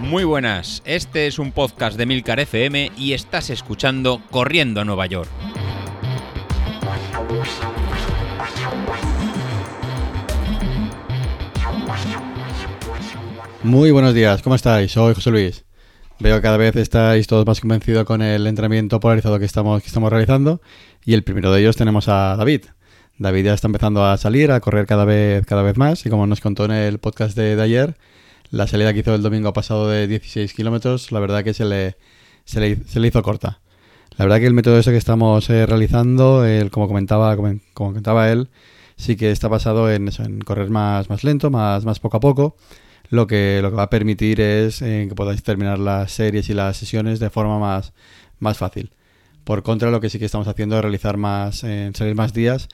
Muy buenas, este es un podcast de Milcar FM y estás escuchando Corriendo a Nueva York. Muy buenos días, ¿cómo estáis? Soy José Luis. Veo que cada vez estáis todos más convencidos con el entrenamiento polarizado que estamos, que estamos realizando y el primero de ellos tenemos a David. David ya está empezando a salir, a correr cada vez, cada vez más y como nos contó en el podcast de ayer, la salida que hizo el domingo pasado de 16 kilómetros, la verdad que se le, se le, hizo corta. La verdad que el método ese que estamos eh, realizando, como, comentaba, como, comentaba él, sí que está basado en, correr más, más lento, más, más poco a poco. Lo que, lo que va a permitir es eh, que podáis terminar las series y las sesiones de forma más, más fácil. Por contra, lo que sí que estamos haciendo es realizar más, en salir más días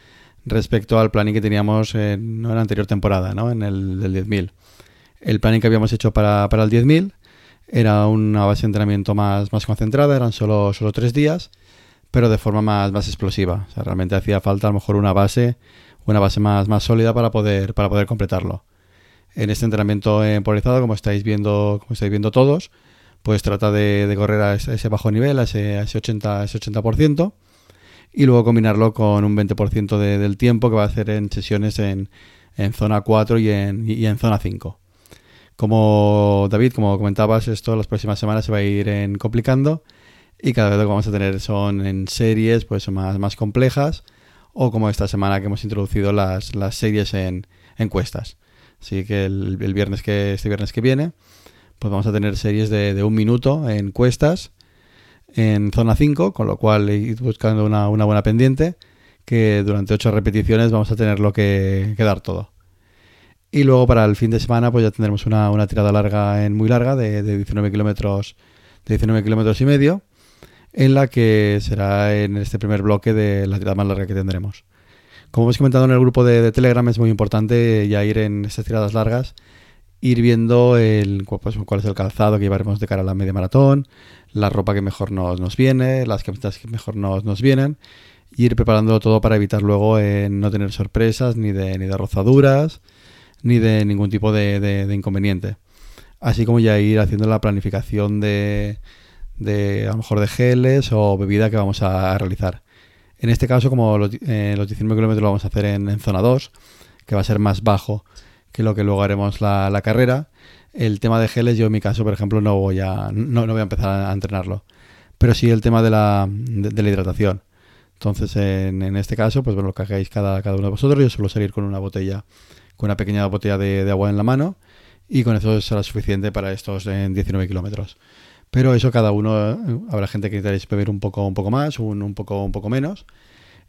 respecto al planning que teníamos en, la anterior temporada, ¿no? en el del 10.000. El planning que habíamos hecho para, para el 10.000 era una base de entrenamiento más, más concentrada, eran solo, solo tres días, pero de forma más, más explosiva. O sea, realmente hacía falta a lo mejor una base, una base más, más sólida para poder, para poder completarlo. En este entrenamiento polarizado, como estáis viendo, como estáis viendo todos, pues trata de, correr a ese, bajo nivel, a ese, ese 80%, ese 80% y luego combinarlo con un 20% del tiempo que va a hacer en sesiones en, en zona 4 y en, y en zona 5. Como David, como comentabas, esto las próximas semanas se va a ir complicando y cada vez lo que vamos a tener son en series pues más, más complejas o como esta semana que hemos introducido las, las series en encuestas. Así que el, viernes que este viernes que viene pues vamos a tener series de, un minuto en encuestas en zona 5, con lo cual ir buscando una, una buena pendiente que durante 8 repeticiones vamos a tenerlo que, que dar todo. Y luego para el fin de semana pues ya tendremos una, tirada larga, en muy larga, de, 19 kilómetros, de 19 kilómetros y medio, en la que será en este primer bloque de la tirada más larga que tendremos. Como hemos comentado en el grupo de, Telegram, es muy importante ya ir en estas tiradas largas, ir viendo el, pues, cuál es el calzado que llevaremos de cara a la media maratón, la ropa que mejor nos, nos viene, las camisetas que mejor nos, nos vienen, y ir preparándolo todo para evitar luego eh, no tener sorpresas ni de, ni de rozaduras ni de ningún tipo de, inconveniente. Así como ya ir haciendo la planificación de, de, a lo mejor de geles o bebida que vamos a realizar. En este caso, como los, eh, los 19 kilómetros lo vamos a hacer en, zona 2, que va a ser más bajo que lo que luego haremos la, la, carrera. El tema de geles, yo en mi caso, por ejemplo, no voy a, no, no voy a empezar a entrenarlo. Pero sí el tema de la, de, la hidratación. Entonces, en, en, este caso, pues bueno, lo que hagáis cada, cada uno de vosotros, yo suelo salir con una botella con una pequeña botella de, agua en la mano y con eso será suficiente para estos 19 kilómetros. Pero eso cada uno, eh, habrá gente que necesitaréis beber un poco, un poco más, un, un, poco, un poco menos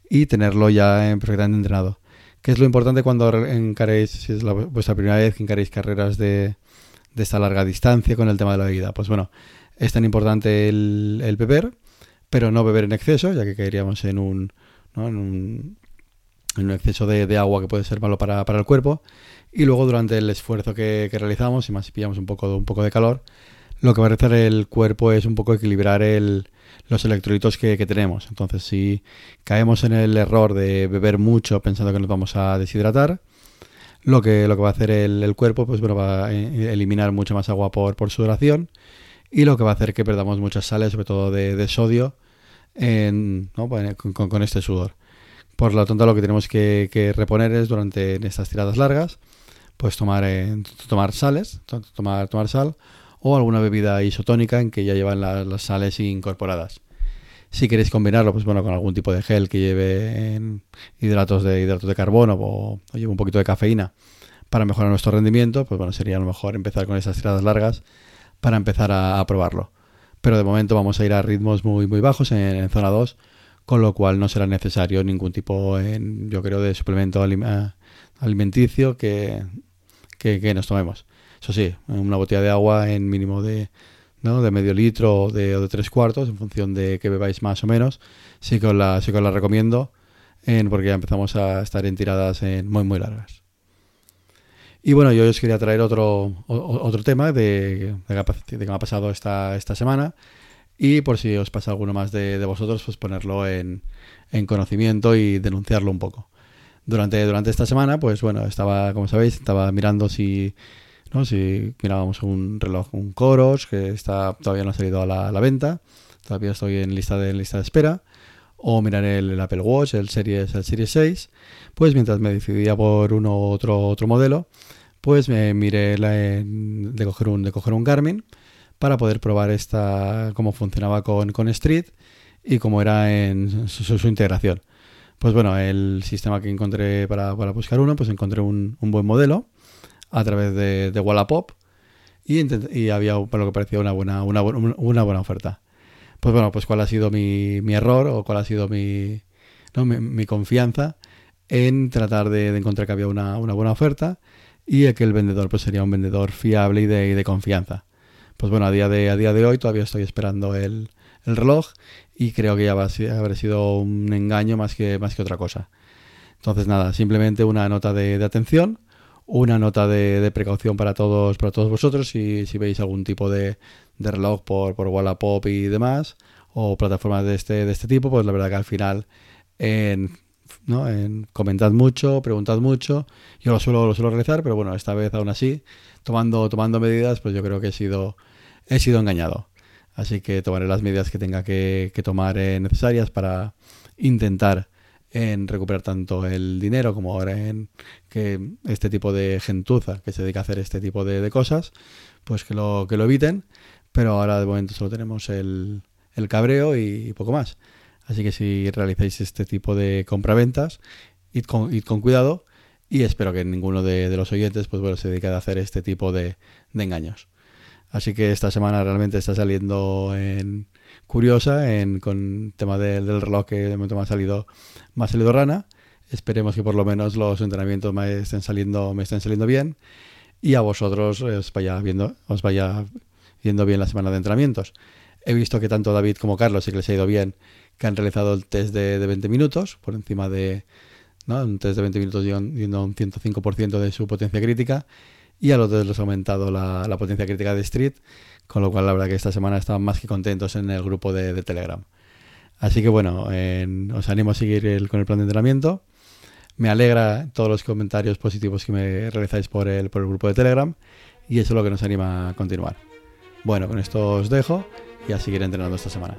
y tenerlo ya perfectamente entrenado. ¿Qué es lo importante cuando encaréis, si es la, vuestra primera vez que encaréis carreras de, de esta larga distancia con el tema de la bebida? Pues bueno, es tan importante el, beber, pero no beber en exceso, ya que caeríamos en un, ¿no? en un en un exceso de, agua que puede ser malo para, el cuerpo. Y luego durante el esfuerzo que, realizamos, y más si pillamos un poco, un poco de calor, lo que va a hacer el cuerpo es un poco equilibrar el, los electrolitos que, tenemos. Entonces, si caemos en el error de beber mucho pensando que nos vamos a deshidratar, lo que, lo que va a hacer el, cuerpo, pues bueno, va a eliminar mucha más agua por, por sudoración y lo que va a hacer que perdamos muchas sales, sobre todo de, sodio, en, con, con, este sudor. Por lo tanto, lo que tenemos que, reponer es durante estas tiradas largas, pues tomar, eh, tomar sales, tomar, tomar sal o alguna bebida isotónica en que ya llevan las sales incorporadas. Si queréis combinarlo, pues bueno, con algún tipo de gel que lleve hidratos de hidratos de carbono o, lleve un poquito de cafeína para mejorar nuestro rendimiento, pues bueno, sería a lo mejor empezar con esas tiradas largas para empezar a, probarlo. Pero de momento vamos a ir a ritmos muy muy bajos en, en zona 2 con lo cual no será necesario ningún tipo, yo creo, de suplemento alimenticio que, que, nos tomemos. Eso sí, una botella de agua en mínimo de, ¿no? de medio litro o de, de, tres cuartos, en función de que bebáis más o menos, sí que os la, sí que la recomiendo, en, porque ya empezamos a estar en tiradas en muy, muy largas. Y bueno, yo os quería traer otro, otro tema de, de, que me ha pasado esta, esta semana, y por si os pasa alguno más de, vosotros, pues ponerlo en, conocimiento y denunciarlo un poco. Durante, durante esta semana, pues bueno, estaba, como sabéis, estaba mirando si, ¿no? si mirábamos un reloj, un Coros, que está todavía no ha salido a la, venta, todavía estoy en lista de, lista de espera, o mirar el, Apple Watch, el Series, el Series 6, pues mientras me decidía por uno u otro, otro modelo, pues me miré la, de, coger un, de coger un Garmin para poder probar esta cómo funcionaba con, con Street y cómo era en su, integración. Pues bueno, el sistema que encontré para, buscar uno, pues encontré un, buen modelo a través de, de Wallapop y, había, por lo que parecía, una buena, una, buena oferta. Pues bueno, pues cuál ha sido mi, mi error o cuál ha sido mi, mi, confianza en tratar de, encontrar que había una, una, buena oferta y que el vendedor pues sería un vendedor fiable y de, y de confianza. Pues bueno, a día de, a día de hoy todavía estoy esperando el, el reloj y creo que ya va a haber sido un engaño más que, más que otra cosa. Entonces nada, simplemente una nota de, atención, una nota de, precaución para todos, para todos vosotros si, si veis algún tipo de, reloj por, por Wallapop y demás, o plataformas de este, de este tipo, pues la verdad que al final en, ¿no? en comentad mucho, preguntad mucho. Yo lo suelo, lo suelo realizar, pero bueno, esta vez aún así, tomando, tomando medidas, pues yo creo que he sido, he sido engañado. Así que tomaré las medidas que tenga que, tomar eh, necesarias para intentar en recuperar tanto el dinero como ahora en que este tipo de gentuza que se dedica a hacer este tipo de, cosas, pues que lo, que lo eviten. Pero ahora de momento solo tenemos el, el cabreo y poco más. Así que si realizáis este tipo de compraventas, id con, id con cuidado y espero que ninguno de, los oyentes pues, bueno, se dedique a hacer este tipo de engaños. Así que esta semana realmente está saliendo en curiosa en, con tema del, reloj que de momento me ha salido, me ha rana. Esperemos que por lo menos los entrenamientos me estén saliendo, bien y a vosotros os vaya viendo, bien la semana de entrenamientos. He visto que tanto David como Carlos sí que les ha ido bien, que han realizado el test de, 20 minutos, por encima de ¿no? un test de 20 minutos yendo un 105% de su potencia crítica y a los dos les ha aumentado la, potencia crítica de Street, con lo cual la verdad que esta semana estaban más que contentos en el grupo de, Telegram. Así que bueno, os animo a seguir con el plan de entrenamiento. Me alegra todos los comentarios positivos que me realizáis por el, por el grupo de Telegram y eso es lo que nos anima a continuar. Bueno, con esto os dejo y a seguir entrenando esta semana.